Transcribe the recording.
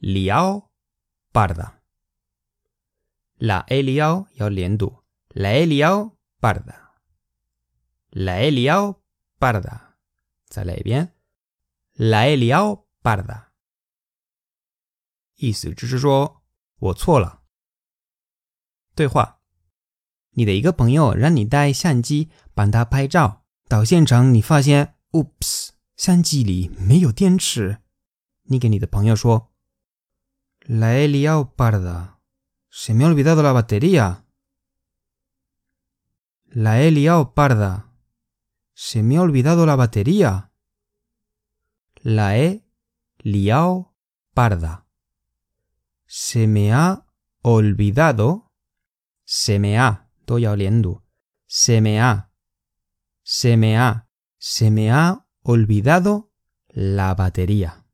liáo pǎ da，la élì liáo yào liěn du，la élì liáo pǎ da，la élì liáo pǎ da，say lai de bié，la élì liáo pǎ da。于是叔叔说：“我错了。”对话：你的一个朋友让你带相机帮他拍照，到现场你发现，oops，相机里没有电池。你给你的朋友说。La he liado parda. Se me ha olvidado la batería. La he liado parda. Se me ha olvidado la batería. La he liao parda. Se me ha olvidado. Se me ha. Estoy oliendo. Se me ha. Se me ha. Se me ha olvidado la batería.